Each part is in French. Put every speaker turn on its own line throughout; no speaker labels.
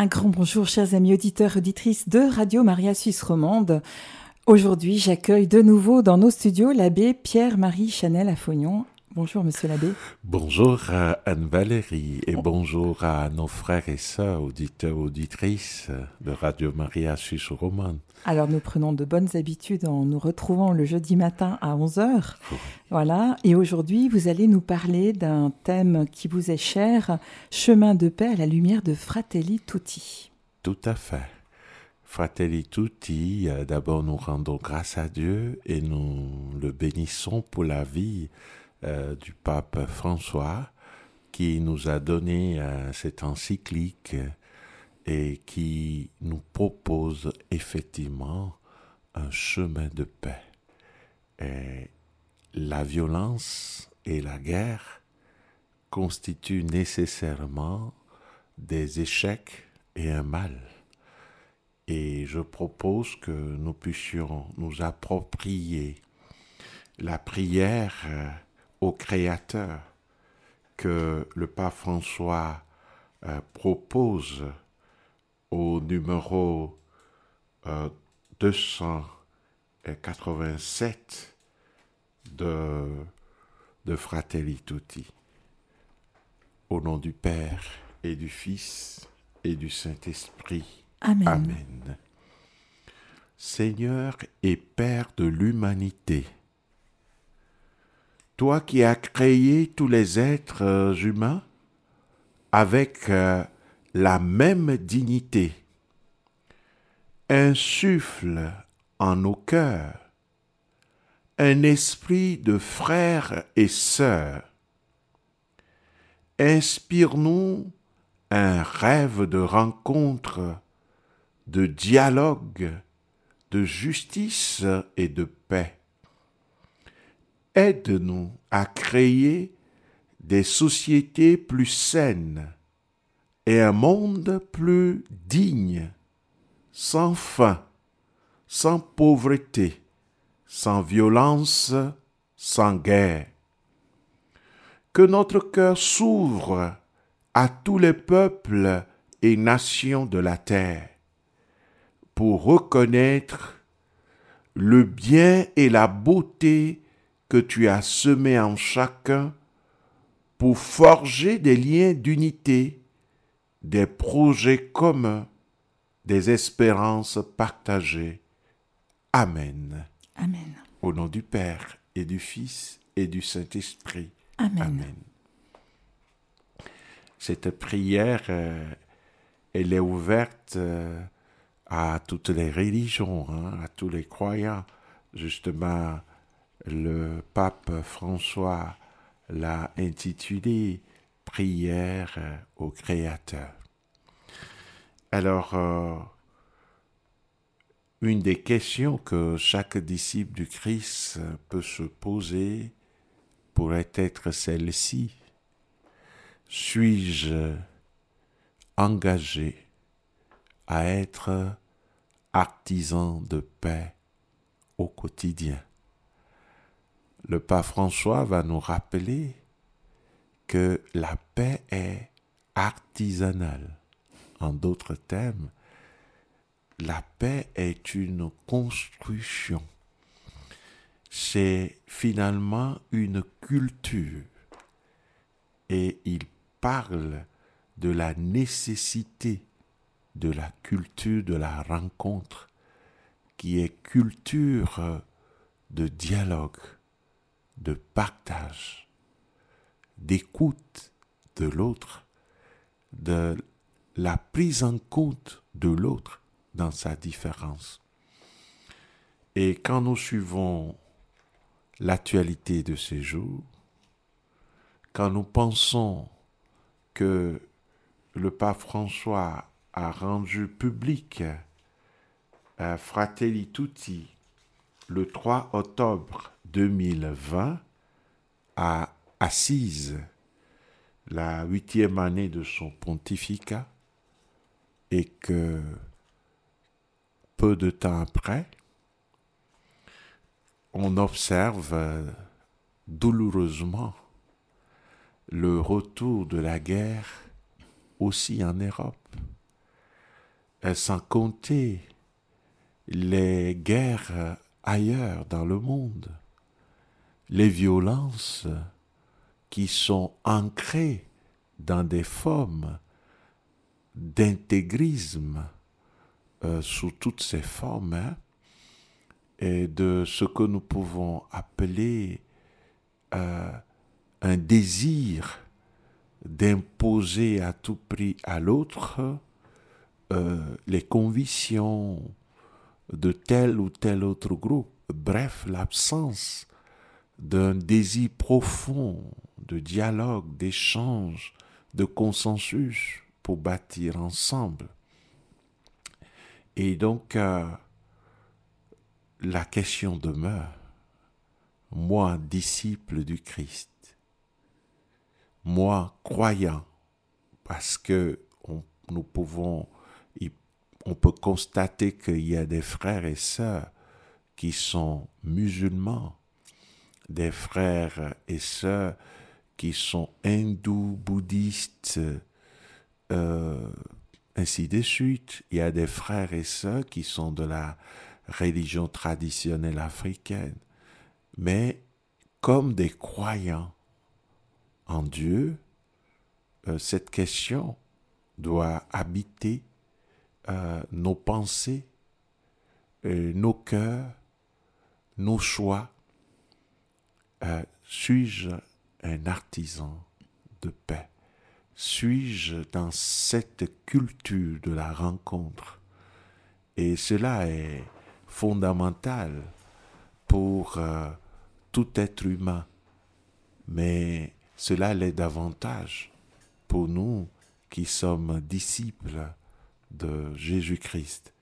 Un grand bonjour, chers amis auditeurs et auditrices de Radio Maria Suisse Romande. Aujourd'hui, j'accueille de nouveau dans nos studios l'abbé Pierre-Marie Chanel à Fognon. Bonjour, monsieur l'abbé.
Bonjour à Anne-Valérie et bonjour à nos frères et sœurs, auditeurs, auditrices de Radio Maria Suisse Romande.
Alors, nous prenons de bonnes habitudes en nous retrouvant le jeudi matin à 11h. Voilà. Et aujourd'hui, vous allez nous parler d'un thème qui vous est cher, chemin de paix à la lumière de Fratelli Tutti.
Tout à fait. Fratelli Tutti, euh, d'abord nous rendons grâce à Dieu et nous le bénissons pour la vie euh, du pape François qui nous a donné euh, cette encyclique et qui nous propose effectivement un chemin de paix. La violence et la guerre constituent nécessairement des échecs et un mal. Et je propose que nous puissions nous approprier la prière euh, au Créateur que le pape François euh, propose au numéro 287 euh, de, de Fratelli Tutti. Au nom du Père et du Fils et du Saint-Esprit.
Amen.
Amen. Seigneur et Père de l'humanité, toi qui as créé tous les êtres euh, humains avec euh, la même dignité, insuffle en nos cœurs un esprit de frères et sœurs. Inspire-nous un rêve de rencontre, de dialogue, de justice et de paix aide-nous à créer des sociétés plus saines et un monde plus digne, sans faim, sans pauvreté, sans violence, sans guerre. Que notre cœur s'ouvre à tous les peuples et nations de la terre pour reconnaître le bien et la beauté que tu as semé en chacun pour forger des liens d'unité, des projets communs, des espérances partagées. Amen.
Amen.
Au nom du Père et du Fils et du Saint-Esprit.
Amen.
Cette prière, euh, elle est ouverte euh, à toutes les religions, hein, à tous les croyants. Justement, le pape François l'a intitulé Prière au Créateur. Alors, euh, une des questions que chaque disciple du Christ peut se poser pourrait être celle-ci. Suis-je engagé à être artisan de paix au quotidien? Le pape François va nous rappeler que la paix est artisanale. En d'autres termes, la paix est une construction. C'est finalement une culture. Et il parle de la nécessité de la culture de la rencontre, qui est culture de dialogue, de partage, d'écoute de l'autre, de la prise en compte de l'autre dans sa différence. Et quand nous suivons l'actualité de ces jours, quand nous pensons que le pape François a rendu public à Fratelli Tutti le 3 octobre 2020 à Assise, la huitième année de son pontificat, et que peu de temps après, on observe euh, douloureusement le retour de la guerre aussi en Europe. sans compter les guerres ailleurs dans le monde, les violences qui sont ancrées dans des formes d'intégrisme euh, sous toutes ses formes, hein, et de ce que nous pouvons appeler euh, un désir d'imposer à tout prix à l'autre euh, les convictions de tel ou tel autre groupe. Bref, l'absence d'un désir profond de dialogue, d'échange, de consensus pour bâtir ensemble. Et donc, euh, la question demeure, moi, disciple du Christ, moi, croyant, parce que nous pouvons, on peut constater qu'il y a des frères et sœurs qui sont musulmans, des frères et sœurs qui sont hindous, bouddhistes, euh, ainsi de suite. Il y a des frères et sœurs qui sont de la religion traditionnelle africaine, mais comme des croyants en Dieu, euh, cette question doit habiter euh, nos pensées, nos cœurs, nos choix. Suis-je un artisan de paix? Suis-je dans cette culture de la rencontre? Et cela est fondamental pour euh, tout être humain, mais cela l'est davantage pour nous qui sommes disciples de Jésus-Christ.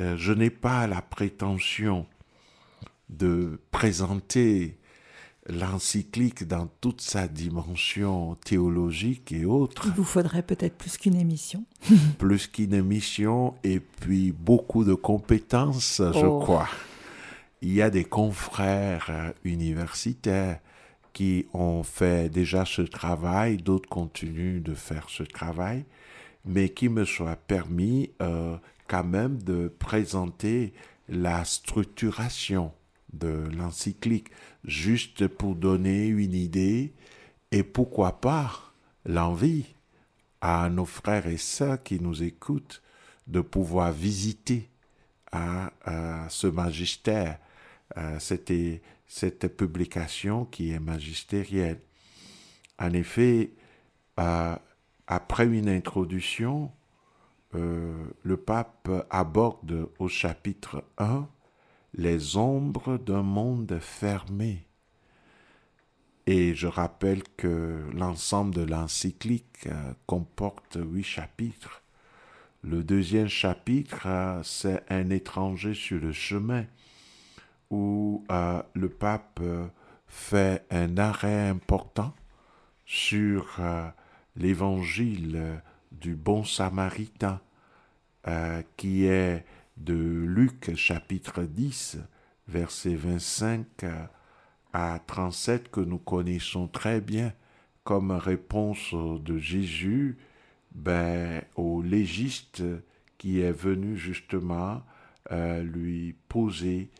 Euh, je n'ai pas la prétention de présenter l'encyclique dans toute sa dimension théologique et autre.
Il vous faudrait peut-être plus qu'une émission.
plus qu'une émission et puis beaucoup de compétences, je oh. crois. Il y a des confrères euh, universitaires qui ont fait déjà ce travail, d'autres continuent de faire ce travail, mais qui me soit permis euh, quand même de présenter la structuration de l'encyclique, juste pour donner une idée et pourquoi pas l'envie à nos frères et sœurs qui nous écoutent de pouvoir visiter à, ce magistère, cette, cette publication qui est magistérielle. En effet, après une introduction, euh, le pape aborde au chapitre 1 les ombres d'un monde fermé. Et je rappelle que l'ensemble de l'encyclique euh, comporte huit chapitres. Le deuxième chapitre, euh, c'est un étranger sur le chemin, où euh, le pape fait un arrêt important sur l'évangile du bon samaritain, qui est de Luc chapitre 10, versets 25 à 37 que nous connaissons très bien comme réponse de Jésus ben, au légiste qui est venu justement euh, lui poser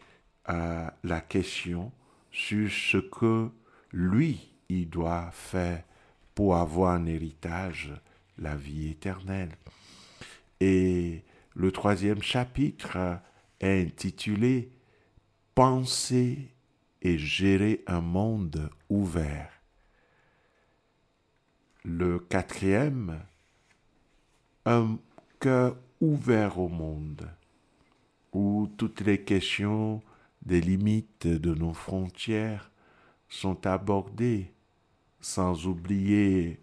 euh, la question sur ce que lui, il doit faire pour avoir un héritage, la vie éternelle. Et le troisième chapitre est intitulé Penser et gérer un monde ouvert. Le quatrième, un cœur ouvert au monde, où toutes les questions des limites de nos frontières sont abordées, sans oublier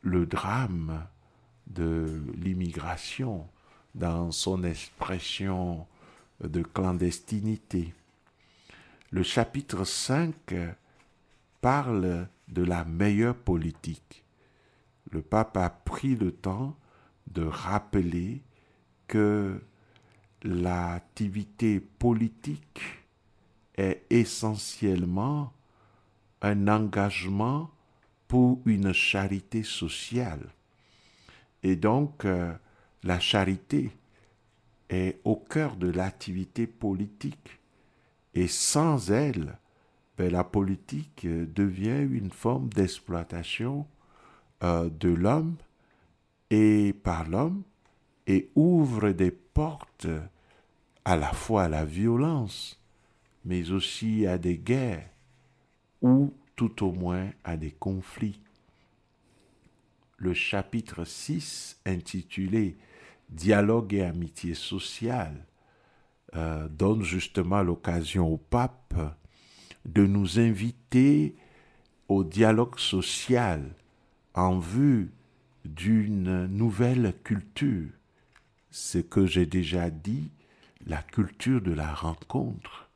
le drame de l'immigration dans son expression de clandestinité. Le chapitre 5 parle de la meilleure politique. Le pape a pris le temps de rappeler que l'activité politique est essentiellement un engagement pour une charité sociale. Et donc, euh, la charité est au cœur de l'activité politique. Et sans elle, ben, la politique devient une forme d'exploitation euh, de l'homme et par l'homme et ouvre des portes à la fois à la violence, mais aussi à des guerres ou tout au moins à des conflits. Le chapitre 6 intitulé Dialogue et amitié sociale euh, donne justement l'occasion au pape de nous inviter au dialogue social en vue d'une nouvelle culture. Ce que j'ai déjà dit, la culture de la rencontre,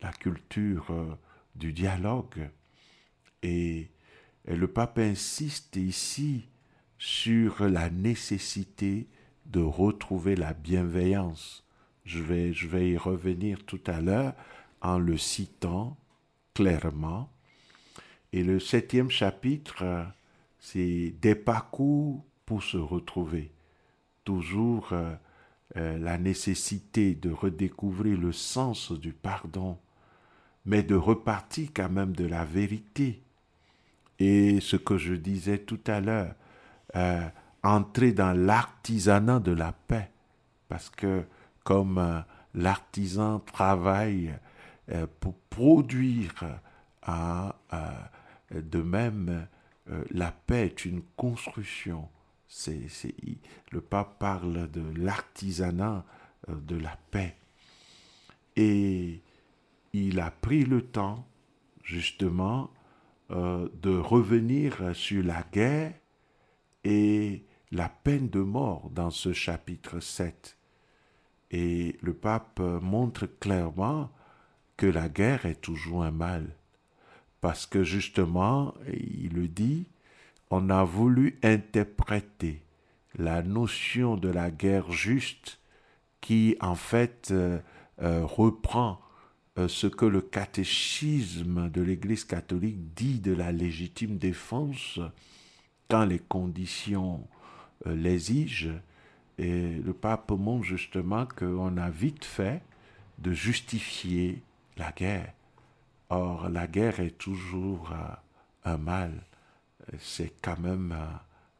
la culture euh, du dialogue. Et, le pape insiste ici sur la nécessité de retrouver la bienveillance. Je vais, je vais y revenir tout à l'heure en le citant clairement. Et le septième chapitre, c'est des parcours pour se retrouver. Toujours euh, euh, la nécessité de redécouvrir le sens du pardon, mais de repartir quand même de la vérité. Et ce que je disais tout à l'heure, euh, entrer dans l'artisanat de la paix, parce que comme euh, l'artisan travaille pour produire de même, la paix est une construction le pape parle de l'artisanat euh, de la paix. Et il a pris le temps, justement, euh, de revenir sur la guerre et la peine de mort dans ce chapitre 7. Et le pape montre clairement que la guerre est toujours un mal. Parce que justement, il le dit, on a voulu interpréter la notion de la guerre juste qui en fait euh, euh, reprend euh, ce que le catéchisme de l'Église catholique dit de la légitime défense quand les conditions l'exigent. Et le pape montre justement qu'on a vite fait de justifier la guerre. Or, la guerre est toujours un mal c'est quand même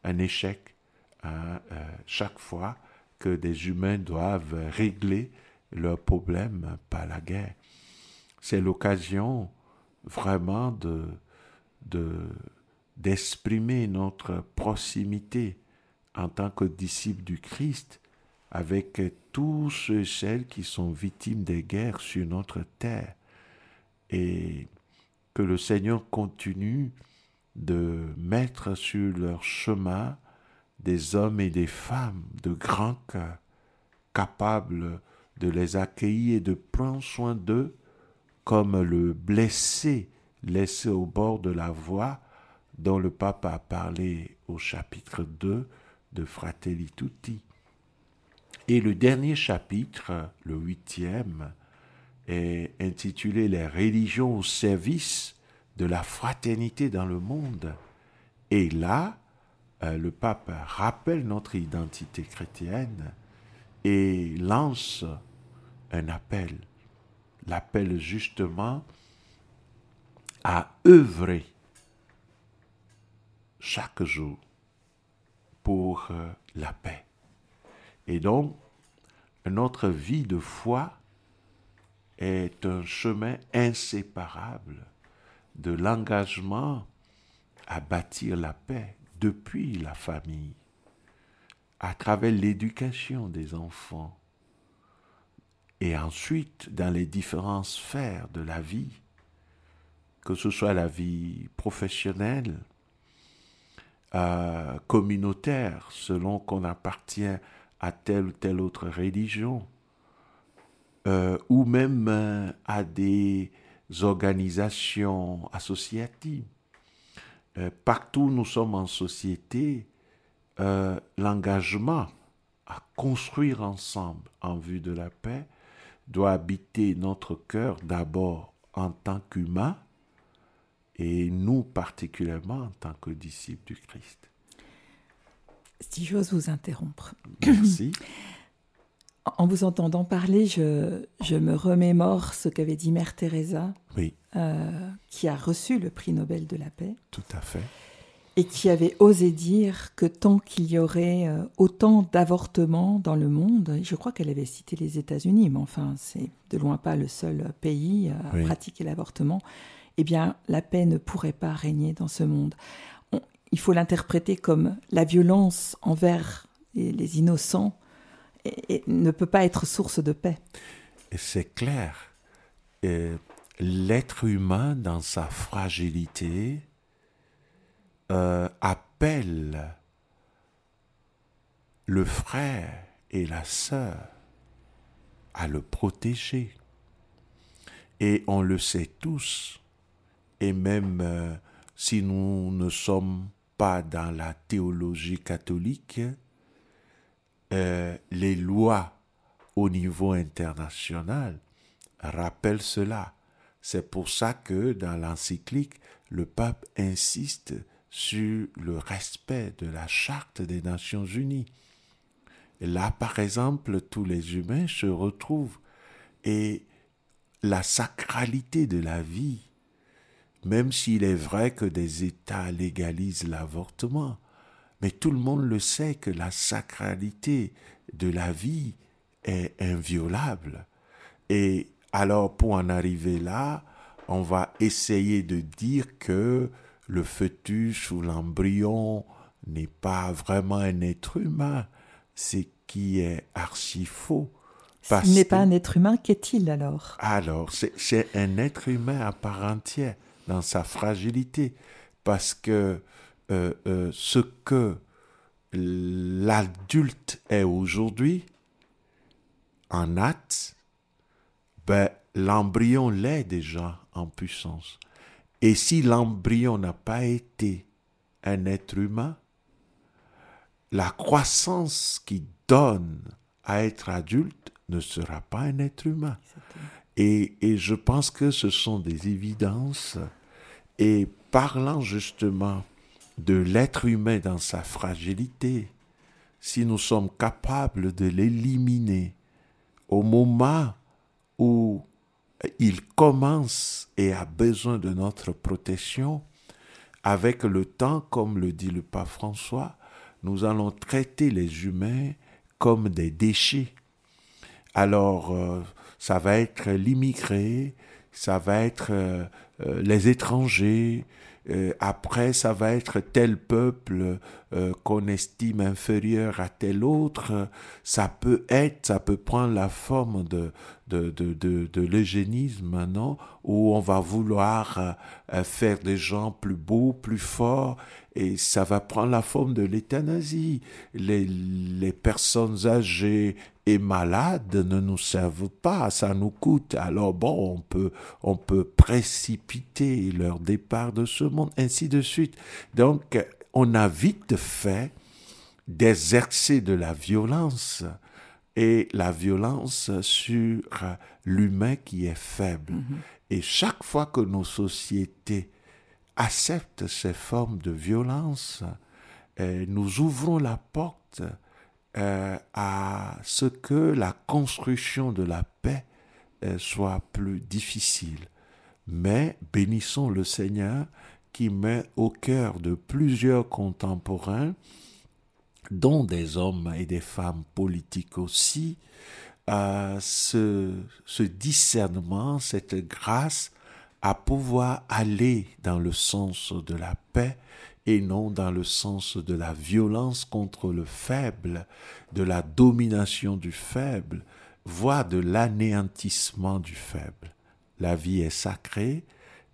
un, échec hein, euh, chaque fois que des humains doivent régler leurs problèmes par la guerre. C'est l'occasion vraiment de, d'exprimer notre proximité en tant que disciples du Christ avec tous ceux et celles qui sont victimes des guerres sur notre terre. Et que le Seigneur continue de mettre sur leur chemin des hommes et des femmes de grand cœur, capables de les accueillir et de prendre soin d'eux comme le blessé laissé au bord de la voie dont le pape a parlé au chapitre 2 de Fratelli Tutti. Et le dernier chapitre, le huitième, est intitulé Les religions au service de la fraternité dans le monde. Et là, euh, le pape rappelle notre identité chrétienne et lance un appel, l'appel justement à œuvrer chaque jour pour euh, la paix. Et donc, notre vie de foi est un chemin inséparable de l'engagement à bâtir la paix depuis la famille, à travers l'éducation des enfants, et ensuite dans les différentes sphères de la vie, que ce soit la vie professionnelle, euh, communautaire, selon qu'on appartient à telle ou telle autre religion, euh, ou même euh, à des organisations associatives. Partout où nous sommes en société, l'engagement à construire ensemble en vue de la paix doit habiter notre cœur d'abord en tant qu'humains et nous particulièrement en tant que disciples du Christ.
Si j'ose vous interrompre.
Merci.
En vous entendant parler, je, je me remémore ce qu'avait dit Mère Teresa,
Oui,
euh, qui a reçu le prix Nobel de la paix,
tout à fait.
et qui avait osé dire que tant qu'il y aurait euh, autant d'avortements dans le monde, je crois qu'elle avait cité les États-Unis, mais enfin, c'est de loin pas le seul pays à
Oui.
pratiquer l'avortement, eh bien, la paix ne pourrait pas régner dans ce monde. On- il faut l'interpréter comme la violence envers les, innocents ne peut pas être source de paix.
C'est clair. L'être humain, dans sa fragilité, euh, appelle le frère et la sœur à le protéger. Et on le sait tous. Et même euh, si nous ne sommes pas dans la théologie catholique, euh, les lois au niveau international rappellent cela. C'est pour ça que dans l'encyclique, le pape insiste sur le respect de la charte des Nations Unies. Là, par exemple, tous les humains se retrouvent et la sacralité de la vie, même s'il est vrai que des États légalisent l'avortement, mais tout le monde le sait que la sacralité de la vie est inviolable. Et alors, pour en arriver là, on va essayer de dire que le fœtus ou l'embryon n'est pas vraiment un être humain, ce qui est archi faux.
S'il n'est pas un être humain, qu'est-il alors?
Alors, c'est- c'est un être humain à part entière dans sa fragilité, parce que euh, euh, ce que l'adulte est aujourd'hui, en acte, ben, l'embryon l'est déjà en puissance. Et si l'embryon n'a pas été un être humain, la croissance qui donne à être adulte ne sera pas un être humain. Et, et je pense que ce sont des évidences. Et parlant justement de l'être humain dans sa fragilité, si nous sommes capables de l'éliminer au moment où il commence et a besoin de notre protection, avec le temps, comme le dit le pape François, nous allons traiter les humains comme des déchets. Alors, euh, ça va être l'immigré, ça va être euh, euh, les étrangers, euh, après ça va être tel peuple qu'on estime inférieur à tel autre, ça peut être, ça peut prendre la forme de, de, de, de, l'eugénisme, non? Où on va vouloir faire des gens plus beaux, plus forts, et ça va prendre la forme de l'euthanasie. Les, les personnes âgées malades ne nous servent pas, ça nous coûte. Alors bon, on peut, on peut précipiter leur départ de ce monde, ainsi de suite. Donc, on a vite fait d'exercer de la violence et la violence sur l'humain qui est faible. Et chaque fois que nos sociétés acceptent ces formes de violence, euh, nous ouvrons la porte euh, à ce que la construction de la paix euh, soit plus difficile. Mais bénissons le Seigneur qui met au cœur de plusieurs contemporains, dont des hommes et des femmes politiques aussi, euh, ce, ce discernement, cette grâce à pouvoir aller dans le sens de la paix et non dans le sens de la violence contre le faible, de la domination du faible, voire de l'anéantissement du faible. La vie est sacrée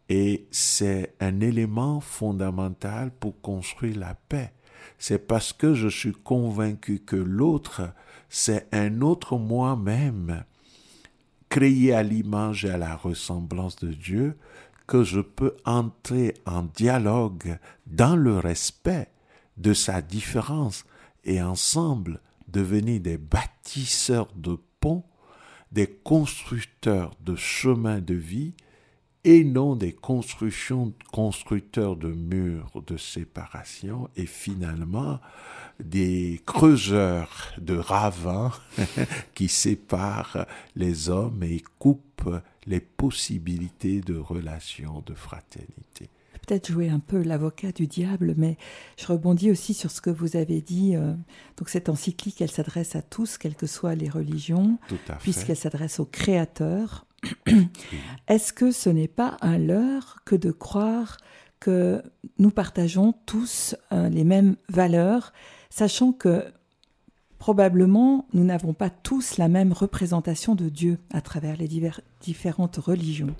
et c'est un élément fondamental pour construire la paix. C'est parce que je suis convaincu que l'autre, c'est un autre moi-même, créé à l'image et à la ressemblance de Dieu, que je peux entrer en dialogue dans le respect de sa différence et ensemble devenir des bâtisseurs de ponts, des constructeurs de chemins de vie et non des constructions constructeurs de murs de séparation et finalement des creuseurs de ravins qui séparent les hommes et coupent les possibilités de relations de fraternité
peut-être jouer un peu l'avocat du diable, mais je rebondis aussi sur ce que vous avez dit. Euh, donc cette encyclique, elle s'adresse à tous, quelles que soient les religions, puisqu'elle s'adresse au Créateur. Est-ce que ce n'est pas un leurre que de croire que nous partageons tous euh, les mêmes valeurs, sachant que probablement nous n'avons pas tous la même représentation de Dieu à travers les différentes religions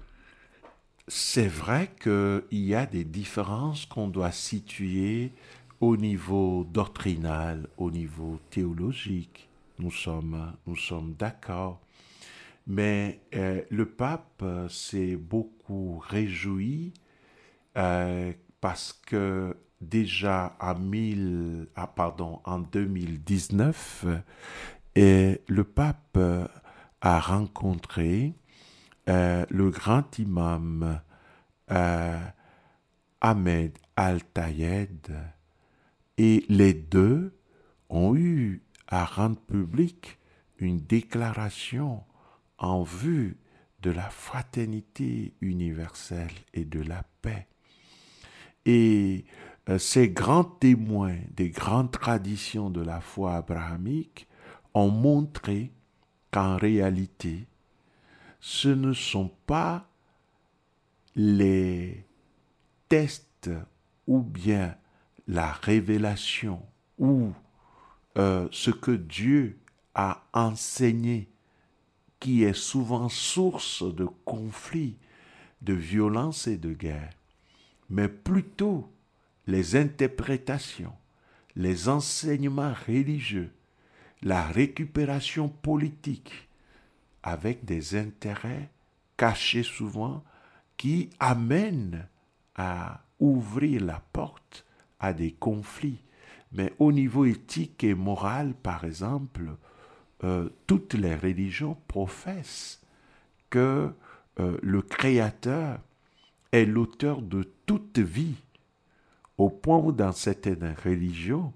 c'est vrai qu'il y a des différences qu'on doit situer au niveau doctrinal, au niveau théologique. Nous sommes, nous sommes d'accord. Mais euh, le pape s'est beaucoup réjoui euh, parce que déjà en, ah, pardon, en 2019, et le pape a rencontré euh, le grand imam euh, Ahmed Al-Tayed et les deux ont eu à rendre public une déclaration en vue de la fraternité universelle et de la paix. Et euh, ces grands témoins des grandes traditions de la foi abrahamique ont montré qu'en réalité, ce ne sont pas les tests ou bien la révélation ou euh, ce que Dieu a enseigné qui est souvent source de conflits, de violence et de guerre, mais plutôt les interprétations, les enseignements religieux, la récupération politique, avec des intérêts cachés souvent qui amènent à ouvrir la porte à des conflits. Mais au niveau éthique et moral, par exemple, euh, toutes les religions professent que euh, le Créateur est l'auteur de toute vie, au point où dans certaines religions,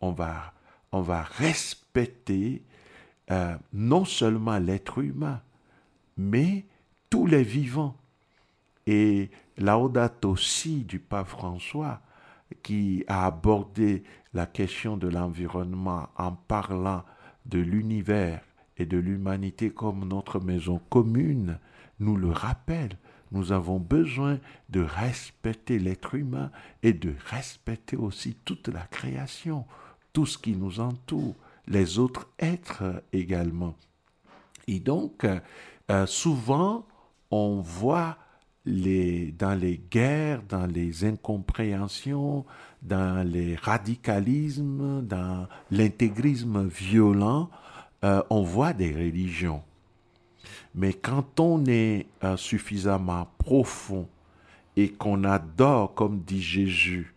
on va, respecter euh, non seulement l'être humain, mais tous les vivants. Et Laudato aussi du pape François, qui a abordé la question de l'environnement en parlant de l'univers et de l'humanité comme notre maison commune, nous le rappelle. Nous avons besoin de respecter l'être humain et de respecter aussi toute la création, tout ce qui nous entoure les autres êtres également. Et donc, euh, souvent, on voit les, dans les guerres, dans les incompréhensions, dans les radicalismes, dans l'intégrisme violent, euh, on voit des religions. Mais quand on est euh, suffisamment profond et qu'on adore, comme dit Jésus,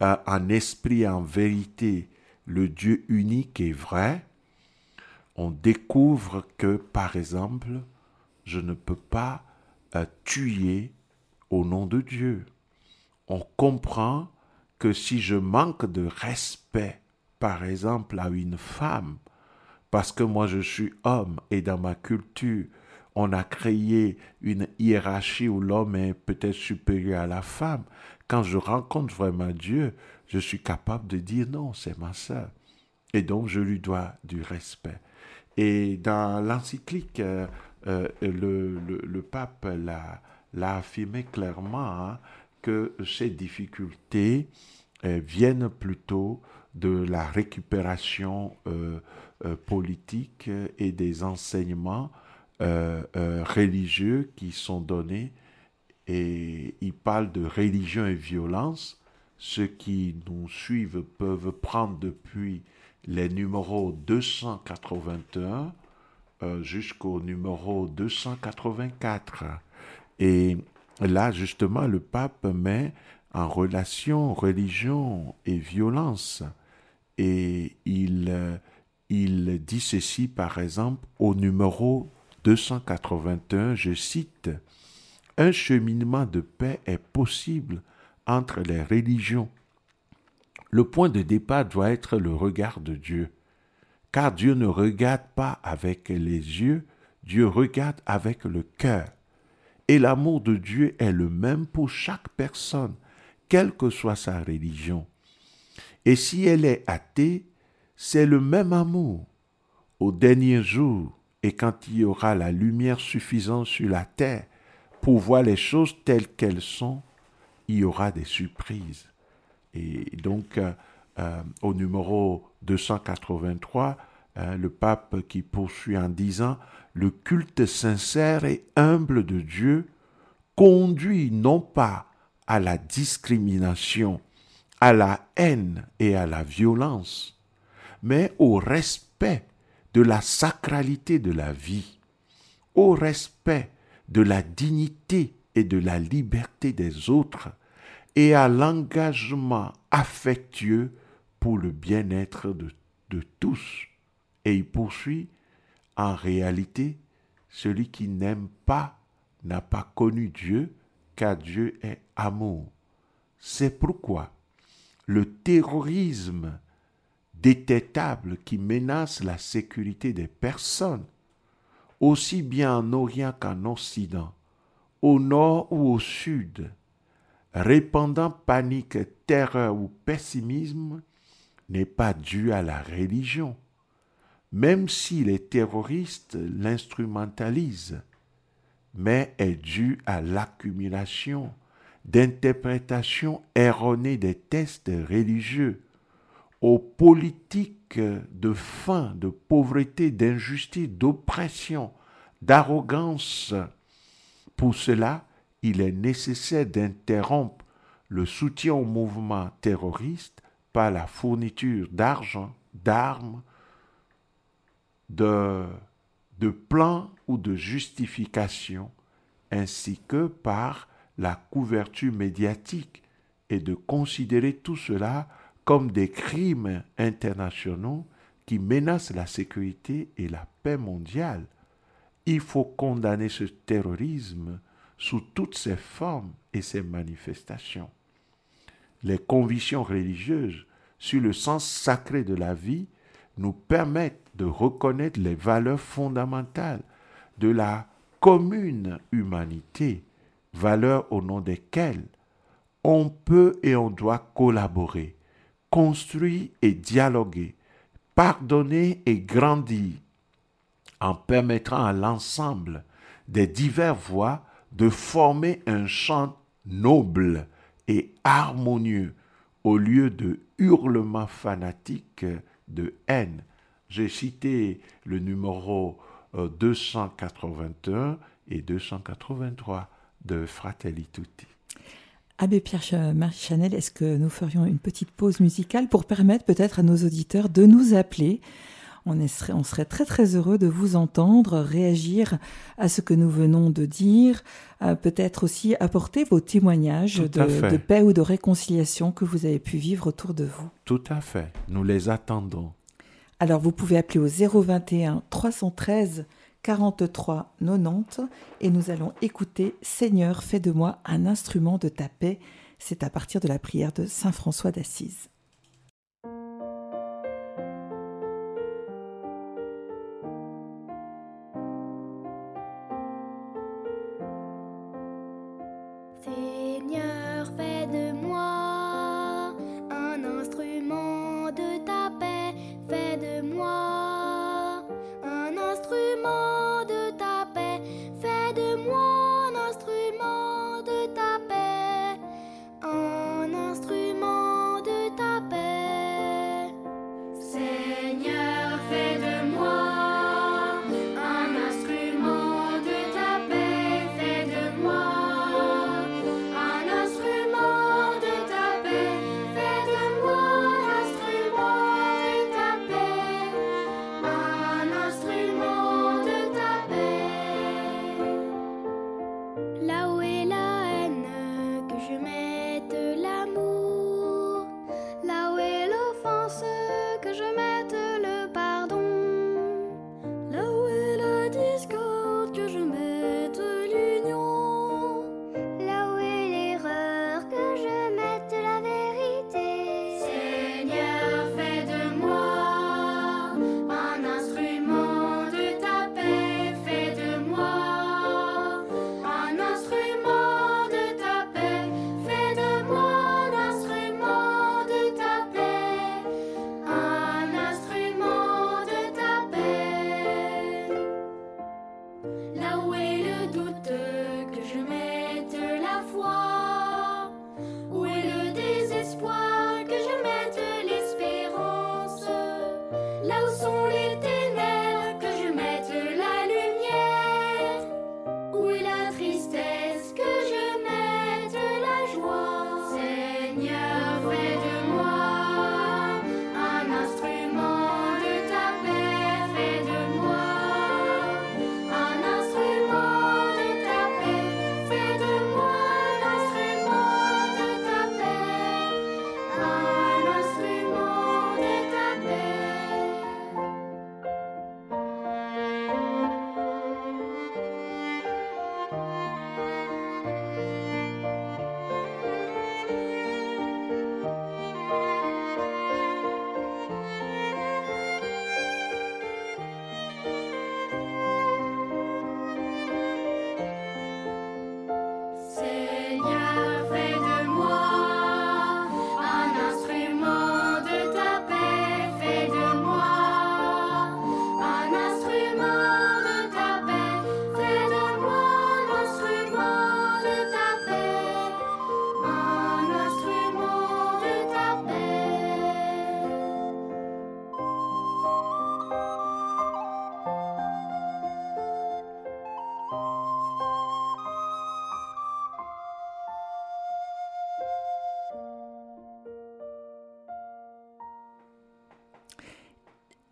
en esprit, en vérité, le Dieu unique est vrai, on découvre que, par exemple, je ne peux pas euh, tuer au nom de Dieu. On comprend que si je manque de respect, par exemple, à une femme, parce que moi je suis homme et dans ma culture, on a créé une hiérarchie où l'homme est peut-être supérieur à la femme. Quand je rencontre vraiment Dieu, je suis capable de dire non, c'est ma sœur. Et donc, je lui dois du respect. Et dans l'encyclique, euh, euh, le, pape l'a affirmé clairement hein, que ces difficultés euh, viennent plutôt de la récupération politique et des enseignements religieux qui sont donnés. Et il parle de religion et violence, ceux qui nous suivent peuvent prendre depuis les numéros 281 euh, jusqu'au numéro 284. Et là, justement, le pape met en relation religion et violence. Et il, euh, il dit ceci, par exemple, au numéro 281, je cite, un cheminement de paix est possible entre les religions. Le point de départ doit être le regard de Dieu, car Dieu ne regarde pas avec les yeux, Dieu regarde avec le cœur. Et l'amour de Dieu est le même pour chaque personne, quelle que soit sa religion. Et si elle est athée, c'est le même amour. Au dernier jour, et quand il y aura la lumière suffisante sur la terre pour voir les choses telles qu'elles sont, il y aura des surprises. Et donc, euh, euh, au numéro 283, hein, le pape qui poursuit en disant, le culte sincère et humble de Dieu conduit non pas à la discrimination, à la haine et à la violence, mais au respect de la sacralité de la vie, au respect de la dignité et de la liberté des autres, et à l'engagement affectueux pour le bien-être de, tous. Et il poursuit, en réalité, celui qui n'aime pas n'a pas connu Dieu, car Dieu est amour. C'est pourquoi le terrorisme détectable qui menace la sécurité des personnes, aussi bien en Orient qu'en Occident, au nord ou au sud, répandant panique, terreur ou pessimisme, n'est pas dû à la religion, même si les terroristes l'instrumentalisent, mais est dû à l'accumulation d'interprétations erronées des textes religieux, aux politiques de faim, de pauvreté, d'injustice, d'oppression, d'arrogance. Pour cela, il est nécessaire d'interrompre le soutien au mouvement terroriste par la fourniture d'argent, d'armes, de, plans ou de justifications, ainsi que par la couverture médiatique et de considérer tout cela comme des crimes internationaux qui menacent la sécurité et la paix mondiale. Il faut condamner ce terrorisme sous toutes ses formes et ses manifestations. Les convictions religieuses sur le sens sacré de la vie nous permettent de reconnaître les valeurs fondamentales de la commune humanité, valeurs au nom desquelles on peut et on doit collaborer construire et dialoguer, pardonner et grandir, en permettant à l'ensemble des diverses voix de former un chant noble et harmonieux au lieu de hurlements fanatiques de haine. J'ai cité le numéro 281 euh, et 283 de Fratelli Tutti.
Abbé Pierre-Marie Chanel, est-ce que nous ferions une petite pause musicale pour permettre peut-être à nos auditeurs de nous appeler? On, serait, très très heureux de vous entendre réagir à ce que nous venons de dire, peut-être aussi apporter vos témoignages de, de, paix ou de réconciliation que vous avez pu vivre autour de vous.
Tout à fait, nous les attendons.
Alors vous pouvez appeler au 021 313 43 90 et nous allons écouter Seigneur, fais de moi un instrument de ta paix. C'est à partir de la prière de Saint François d'Assise.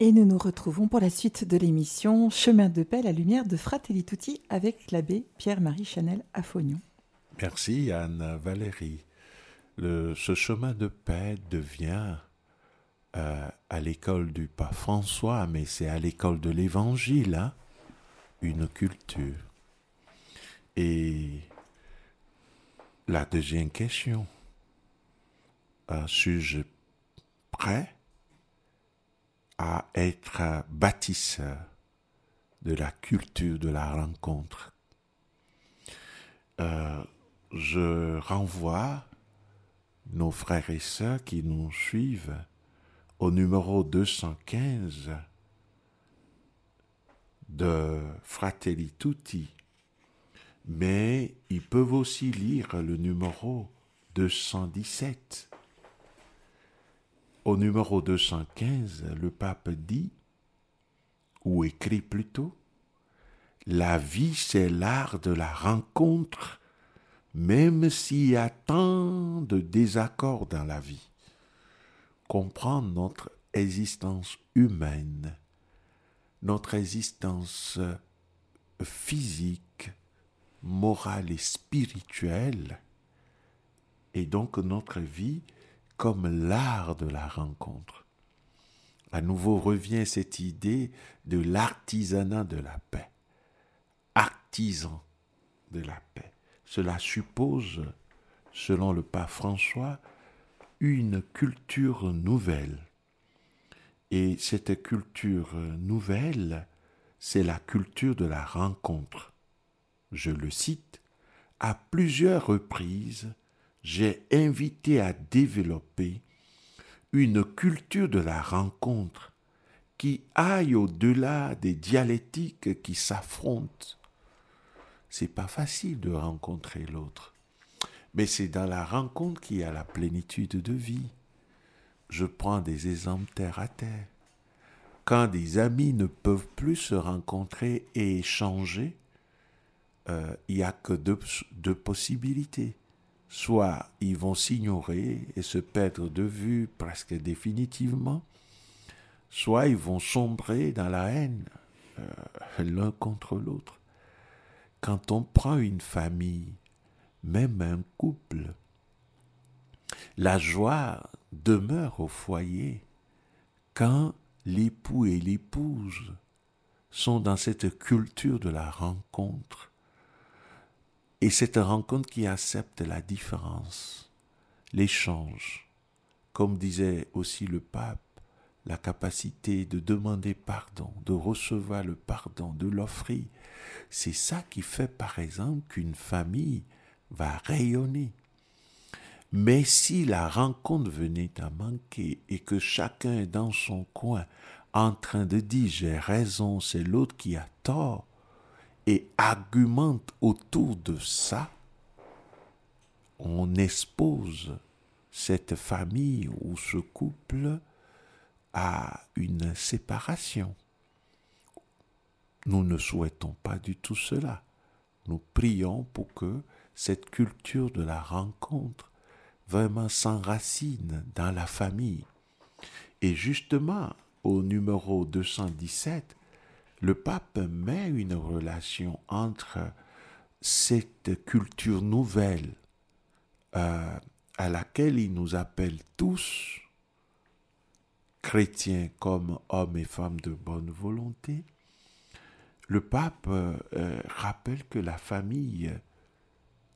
Et nous nous retrouvons pour la suite de l'émission Chemin de paix, la lumière de Fratelli Tutti avec l'abbé Pierre-Marie Chanel à Fognon.
Merci Anne Valérie. Ce chemin de paix devient euh, à l'école du pape François, mais c'est à l'école de l'Évangile, hein, une culture. Et la deuxième question, suis-je prêt à être bâtisseur de la culture de la rencontre euh, Je renvoie nos frères et sœurs qui nous suivent au numéro 215 de Fratelli Tutti, mais ils peuvent aussi lire le numéro 217. Au numéro 215, le pape dit, ou écrit plutôt, La vie c'est l'art de la rencontre, même s'il y a tant de désaccords dans la vie comprendre notre existence humaine, notre existence physique, morale et spirituelle, et donc notre vie comme l'art de la rencontre. À nouveau revient cette idée de l'artisanat de la paix. Artisan de la paix. Cela suppose, selon le pape François, une culture nouvelle. Et cette culture nouvelle, c'est la culture de la rencontre. Je le cite, à plusieurs reprises, j'ai invité à développer une culture de la rencontre qui aille au-delà des dialectiques qui s'affrontent. C'est pas facile de rencontrer l'autre. Mais c'est dans la rencontre qu'il y a la plénitude de vie. Je prends des exemples terre à terre. Quand des amis ne peuvent plus se rencontrer et échanger, euh, il n'y a que deux, deux possibilités. Soit ils vont s'ignorer et se perdre de vue presque définitivement, soit ils vont sombrer dans la haine euh, l'un contre l'autre. Quand on prend une famille même un couple. La joie demeure au foyer quand l'époux et l'épouse sont dans cette culture de la rencontre. Et cette rencontre qui accepte la différence, l'échange, comme disait aussi le pape, la capacité de demander pardon, de recevoir le pardon, de l'offrir. C'est ça qui fait par exemple qu'une famille va rayonner. Mais si la rencontre venait à manquer et que chacun est dans son coin en train de dire j'ai raison, c'est l'autre qui a tort, et argumente autour de ça, on expose cette famille ou ce couple à une séparation. Nous ne souhaitons pas du tout cela. Nous prions pour que cette culture de la rencontre vraiment s'enracine dans la famille. Et justement, au numéro 217, le pape met une relation entre cette culture nouvelle euh, à laquelle il nous appelle tous, chrétiens comme hommes et femmes de bonne volonté, le pape euh, rappelle que la famille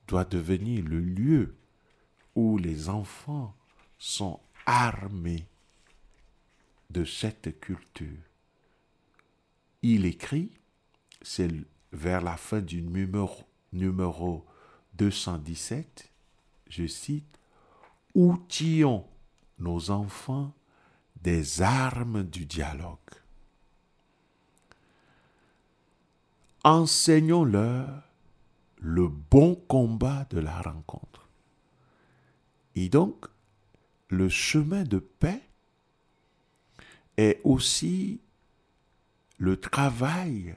doit devenir le lieu où les enfants sont armés de cette culture. Il écrit, c'est vers la fin du numéro, numéro 217, je cite, Outillons nos enfants des armes du dialogue? Enseignons-leur le bon combat de la rencontre. Et donc, le chemin de paix est aussi le travail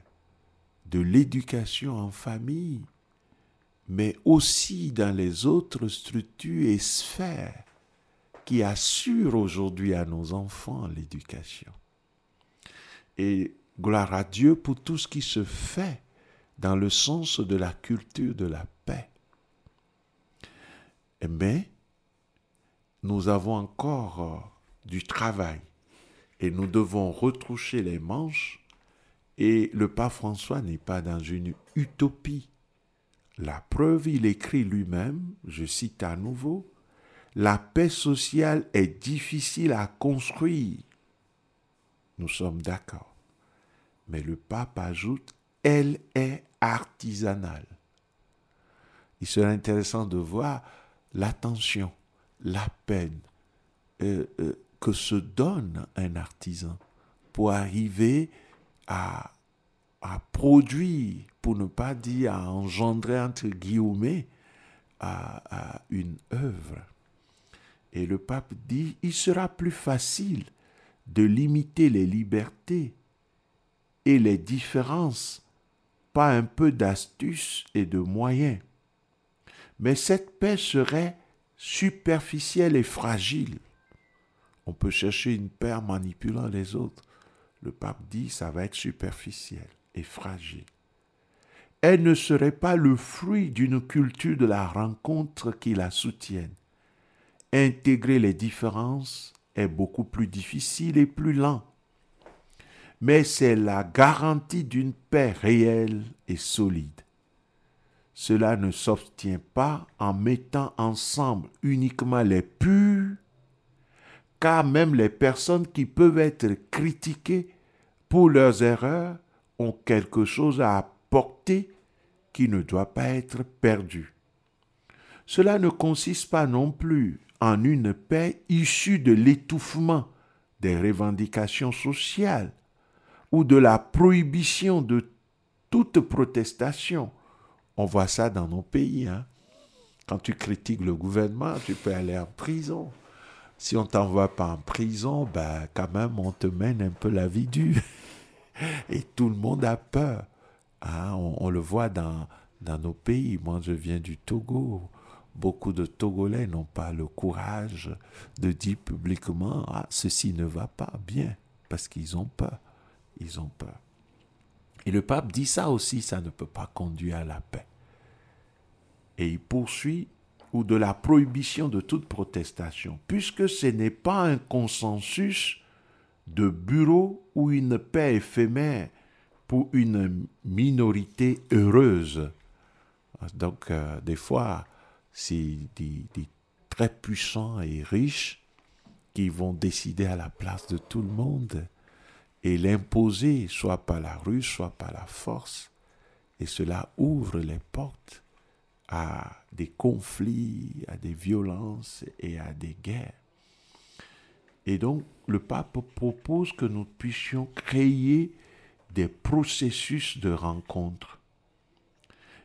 de l'éducation en famille, mais aussi dans les autres structures et sphères qui assurent aujourd'hui à nos enfants l'éducation. Et gloire à Dieu pour tout ce qui se fait dans le sens de la culture de la paix. Mais nous avons encore euh, du travail et nous devons retroucher les manches et le pape François n'est pas dans une utopie. La preuve, il écrit lui-même, je cite à nouveau, La paix sociale est difficile à construire. Nous sommes d'accord. Mais le pape ajoute, elle est artisanale. Il serait intéressant de voir l'attention, la peine euh, euh, que se donne un artisan pour arriver à, à produire, pour ne pas dire à engendrer entre guillemets, à, une œuvre. Et le pape dit, il sera plus facile de limiter les libertés et les différences, pas un peu d'astuce et de moyens. Mais cette paix serait superficielle et fragile. On peut chercher une paix en manipulant les autres. Le pape dit ça va être superficiel et fragile. Elle ne serait pas le fruit d'une culture de la rencontre qui la soutienne. Intégrer les différences est beaucoup plus difficile et plus lent. Mais c'est la garantie d'une paix réelle et solide. Cela ne s'obtient pas en mettant ensemble uniquement les purs, car même les personnes qui peuvent être critiquées pour leurs erreurs, ont quelque chose à apporter qui ne doit pas être perdu. Cela ne consiste pas non plus en une paix issue de l'étouffement des revendications sociales ou de la prohibition de toute protestation. On voit ça dans nos pays. Hein. Quand tu critiques le gouvernement, tu peux aller en prison. Si on t'envoie pas en prison, ben quand même on te mène un peu la vie dure. Et tout le monde a peur. Hein, on, le voit dans, nos pays. Moi, je viens du Togo. Beaucoup de Togolais n'ont pas le courage de dire publiquement ah, ceci ne va pas bien, parce qu'ils ont peur. Ils ont peur. Et le pape dit ça aussi, ça ne peut pas conduire à la paix. Et il poursuit ou de la prohibition de toute protestation, puisque ce n'est pas un consensus de bureau ou une paix éphémère pour une minorité heureuse. Donc, euh, des fois, c'est des, des, très puissants et riches qui vont décider à la place de tout le monde et l'imposer, soit par la rue, soit par la force. Et cela ouvre les portes à des conflits, à des violences et à des guerres. Et donc, le pape propose que nous puissions créer des processus de rencontre,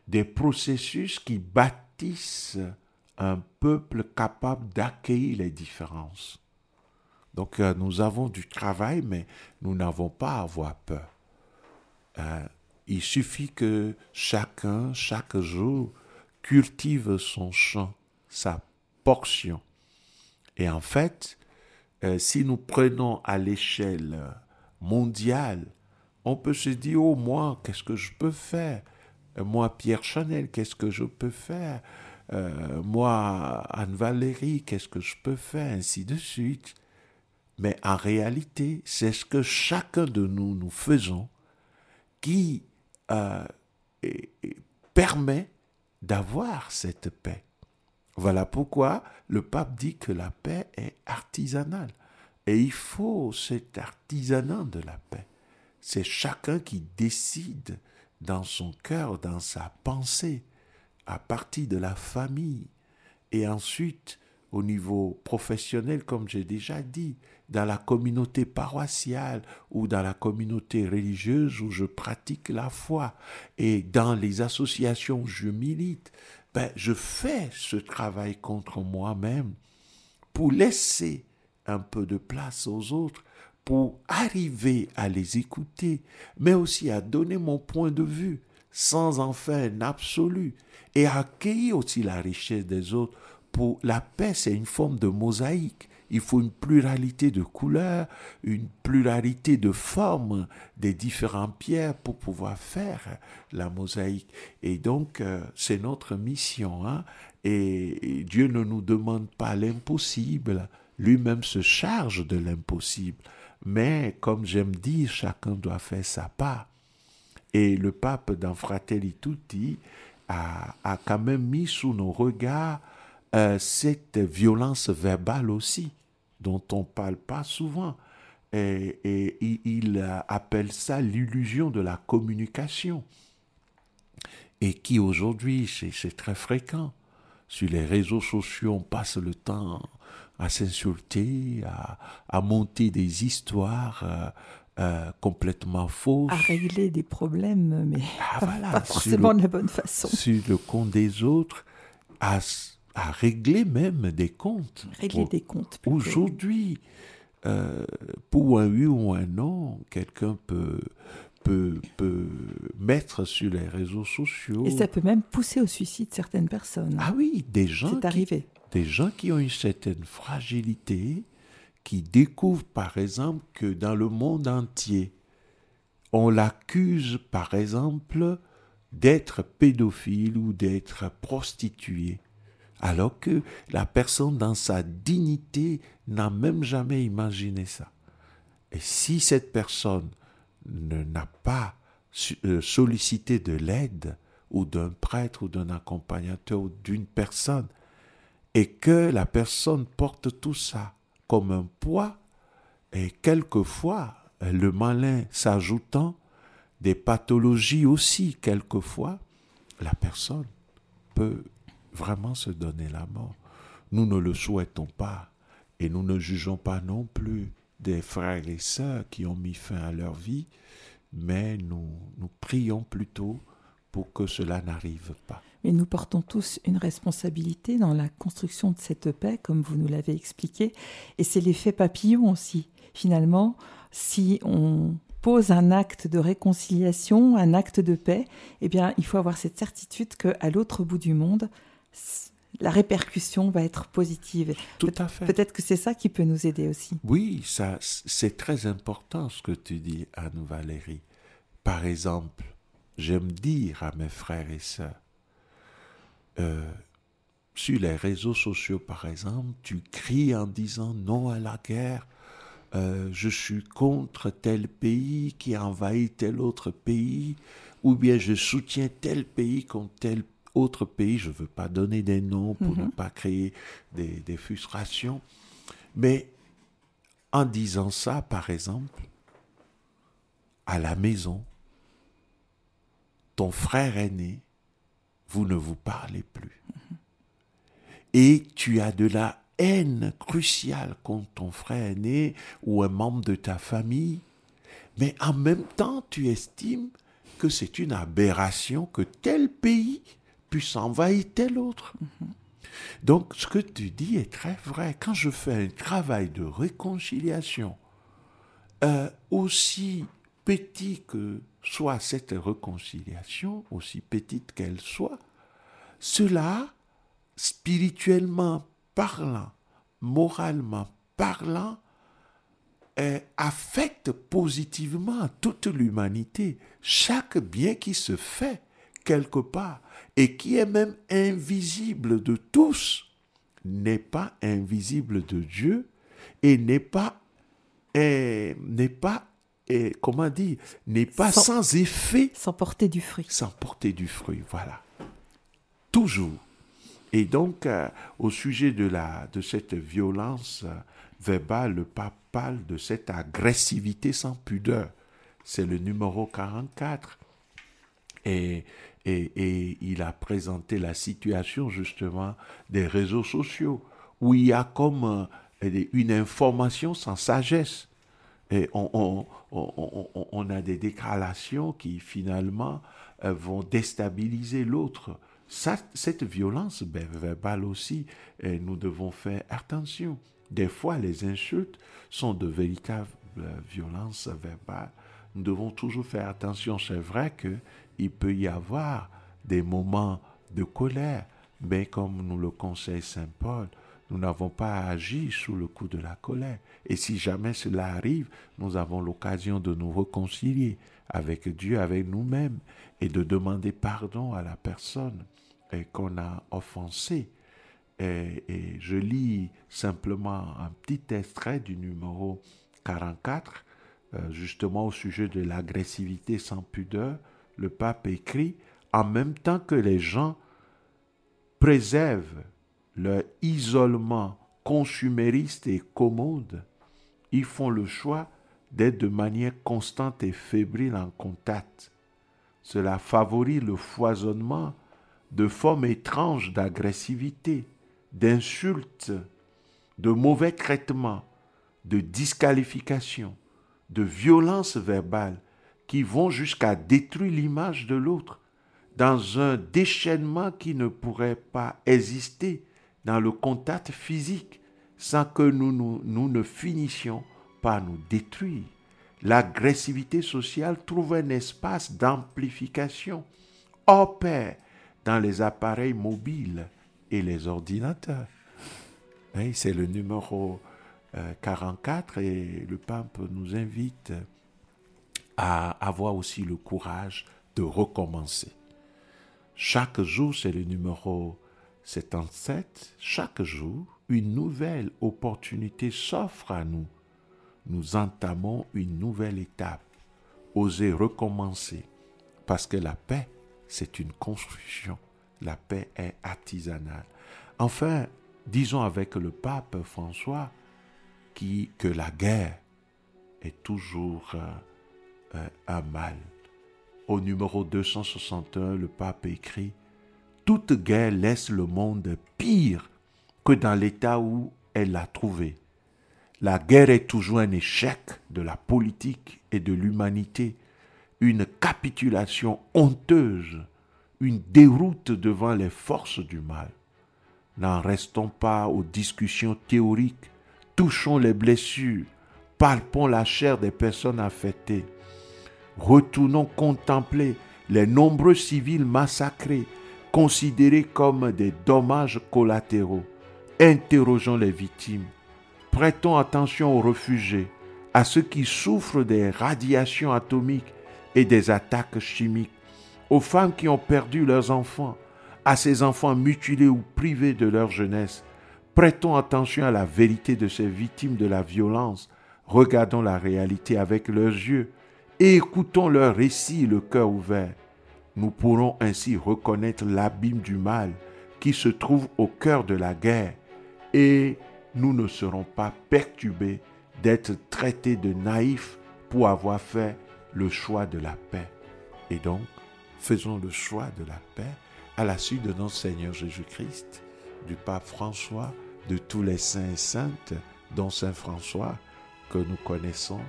des processus qui bâtissent un peuple capable d'accueillir les différences. Donc euh, nous avons du travail, mais nous n'avons pas à avoir peur. Euh, il suffit que chacun, chaque jour, cultive son champ, sa portion. Et en fait, euh, si nous prenons à l'échelle mondiale, on peut se dire, oh moi, qu'est-ce que je peux faire? Euh, Moi, Pierre Chanel, qu'est-ce que je peux faire? Euh, Moi, Anne-Valérie, qu'est-ce que je peux faire? Ainsi de suite. Mais en réalité, c'est ce que chacun de nous, nous faisons qui permet d'avoir cette paix. Voilà pourquoi le pape dit que la paix est artisanale. Et il faut cet artisanat de la paix. C'est chacun qui décide dans son cœur, dans sa pensée, à partir de la famille. Et ensuite, au niveau professionnel, comme j'ai déjà dit, dans la communauté paroissiale ou dans la communauté religieuse où je pratique la foi et dans les associations où je milite, ben, je fais ce travail contre moi-même pour laisser un peu de place aux autres, pour arriver à les écouter, mais aussi à donner mon point de vue sans en faire un absolu et accueillir aussi la richesse des autres. Pour la paix, c'est une forme de mosaïque il faut une pluralité de couleurs, une pluralité de formes des différentes pierres pour pouvoir faire la mosaïque. Et donc, euh, c'est notre mission. Hein? Et, Dieu ne nous demande pas l'impossible. Lui-même se charge de l'impossible. Mais, comme j'aime dire, chacun doit faire sa part. Et le pape, dans Fratelli Tutti, a, quand même mis sous nos regards euh, cette violence verbale aussi, dont on ne parle pas souvent. Et, et, il appelle ça l'illusion de la communication. Et qui aujourd'hui, c'est très fréquent. Sur les réseaux sociaux, on passe le temps à s'insulter, à, à, monter des histoires euh, euh, complètement fausses.
À régler des problèmes, mais ah, pas, forcément de la bonne façon.
Sur le compte des autres, à, à régler même des comptes.
Régler des comptes.
Aujourd'hui, euh, pour un oui ou un non, quelqu'un peut, peut, peut mettre sur les réseaux sociaux.
Et ça peut même pousser au suicide certaines personnes.
Ah oui, des gens.
C'est arrivé.
Des gens qui ont une certaine fragilité, qui découvrent par exemple que dans le monde entier, on l'accuse par exemple d'être pédophile ou d'être prostituée, alors que la personne dans sa dignité n'a même jamais imaginé ça. Et si cette personne n'a pas euh, sollicité de l'aide ou d'un prêtre ou d'un accompagnateur ou d'une personne, et que la personne porte tout ça comme un poids, et quelquefois, le malin s'ajoutant, des pathologies aussi, quelquefois, la personne peut vraiment se donner la mort. Nous ne le souhaitons pas et nous ne jugeons pas non plus des frères et sœurs qui ont mis fin à leur vie, mais nous, nous prions plutôt pour que cela n'arrive pas.
Mais nous portons tous une responsabilité dans la construction de cette paix, comme vous nous l'avez expliqué, et c'est l'effet papillon aussi. Finalement, si on pose un acte de réconciliation, un acte de paix, eh bien, il faut avoir cette certitude qu'à l'autre bout du monde, la répercussion va être positive.
Tout à fait.
Peut-être que c'est ça qui peut nous aider aussi.
Oui, ça, c'est très important ce que tu dis, Anne-Valérie. Par exemple, j'aime dire à mes frères et sœurs, euh, sur les réseaux sociaux, par exemple, tu cries en disant non à la guerre, euh, je suis contre tel pays qui envahit tel autre pays, ou bien je soutiens tel pays contre tel autre pays. Je ne veux pas donner des noms pour ne mhm. pas créer des, des frustrations. Mais en disant ça, par exemple, à la maison, ton frère aîné, vous ne vous parlez plus. Mhm. Et tu as de la haine cruciale contre ton frère aîné ou un membre de ta famille, mais en même temps tu estimes que c'est une aberration que tel pays puisse envahir tel autre. Donc ce que tu dis est très vrai. Quand je fais un travail de réconciliation, euh, aussi petit que soit cette réconciliation, aussi petite qu'elle soit, cela, spirituellement parlant, moralement parlant, affecte positivement toute l'humanité. Chaque bien qui se fait quelque part et qui est même invisible de tous n'est pas invisible de Dieu et n'est pas n'est pas comment dire n'est pas sans, effet.
sans porter du fruit.
Sans porter du fruit voilà. Toujours. Et donc euh, au sujet de la de cette violence euh, verbale le pape parle de cette agressivité sans pudeur. C'est le numéro 44 et et, il a présenté la situation justement des réseaux sociaux, où il y a comme euh, une information sans sagesse. Et on, a des déclarations qui finalement euh, vont déstabiliser l'autre. Cette violence ben, verbale aussi, nous devons faire attention. Des fois, les insultes sont de véritables violences verbales. Nous devons toujours faire attention. C'est vrai que il peut y avoir des moments de colère, mais comme nous le conseille Saint Paul, nous n'avons pas agi sous le coup de la colère. Et si jamais cela arrive, nous avons l'occasion de nous réconcilier avec Dieu, avec nous-mêmes, et de demander pardon à la personne qu'on a offensée. Et, et, je lis simplement un petit extrait du numéro 44, euh, justement au sujet de l'agressivité sans pudeur. Le pape écrit, en même temps que les gens préservent leur isolement consumériste et commode, ils font le choix d'être de manière constante et fébrile en contact. Cela favorise le foisonnement de formes étranges d'agressivité, d'insultes, de mauvais traitements, de disqualification, de violences verbales qui vont jusqu'à détruire l'image de l'autre dans un déchaînement qui ne pourrait pas exister dans le contact physique sans que nous, nous, ne finissions par nous détruire. L'agressivité sociale trouve un espace d'amplification, opère dans les appareils mobiles et les ordinateurs. c'est le numéro 44 euh, et le pape nous invite à avoir aussi le courage de recommencer. Chaque jour, c'est le numéro 77, chaque jour, une nouvelle opportunité s'offre à nous. Nous entamons une nouvelle étape. Oser recommencer. Parce que la paix, c'est une construction. La paix est artisanale. Enfin, disons avec le pape François qui, que la guerre est toujours Au numéro 261, le pape écrit toute guerre laisse le monde pire que dans l'état où elle l'a trouvé. La guerre est toujours un échec de la politique et de l'humanité, une capitulation honteuse, une déroute devant les forces du mal. N'en restons pas aux discussions théoriques, touchons les blessures, palpons la chair des personnes affectées. Retournons contempler les nombreux civils massacrés, considérés comme des dommages collatéraux. Interrogeons les victimes. Prêtons attention aux réfugiés, à ceux qui souffrent des radiations atomiques et des attaques chimiques, aux femmes qui ont perdu leurs enfants, à ces enfants mutilés ou privés de leur jeunesse. Prêtons attention à la vérité de ces victimes de la violence. Regardons la réalité avec leurs yeux écoutons leurs récits le cœur ouvert. Nous pourrons ainsi reconnaître l'abîme du mal qui se trouve au cœur de la guerre et nous ne serons pas perturbés d'être traités de naïfs pour avoir fait le choix de la paix. Et donc, faisons le choix de la paix à la suite de notre Seigneur Jésus-Christ, du pape François, de tous les saints et saintes, dont Saint François, que nous connaissons.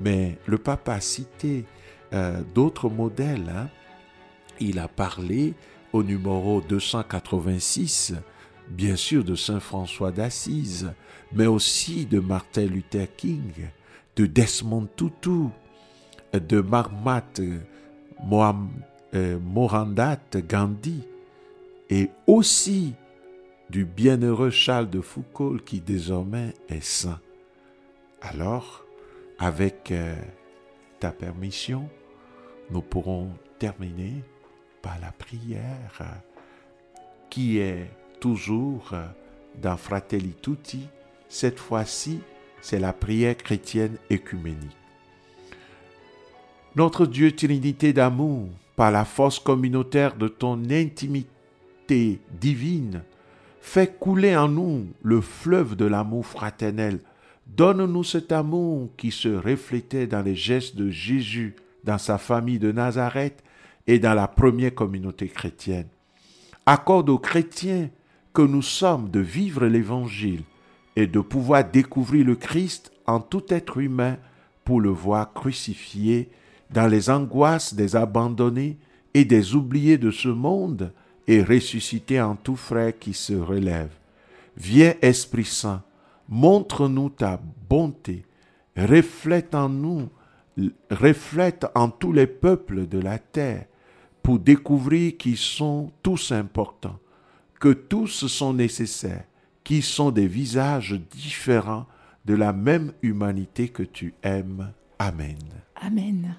Mais le pape a cité euh, d'autres modèles. Hein il a parlé au numéro 286, bien sûr de Saint François d'Assise, mais aussi de Martin Luther King, de Desmond Tutu, de Marmat euh, Morandat Gandhi, et aussi du bienheureux Charles de Foucault qui désormais est saint. Alors, avec euh, ta permission, nous pourrons terminer la prière qui est toujours dans Fratelli Tutti. Cette fois-ci, c'est la prière chrétienne écuménique. Notre Dieu Trinité d'amour, par la force communautaire de ton intimité divine, fais couler en nous le fleuve de l'amour fraternel. Donne-nous cet amour qui se reflétait dans les gestes de Jésus, dans sa famille de Nazareth et dans la première communauté chrétienne. Accorde aux chrétiens que nous sommes de vivre l'Évangile et de pouvoir découvrir le Christ en tout être humain pour le voir crucifié dans les angoisses des abandonnés et des oubliés de ce monde et ressuscité en tout frère qui se relève. Viens Esprit Saint, montre-nous ta bonté, reflète en nous, reflète en tous les peuples de la terre pour découvrir qu'ils sont tous importants, que tous sont nécessaires qui sont des visages différents de la même humanité que tu aimes. Amen.
Amen.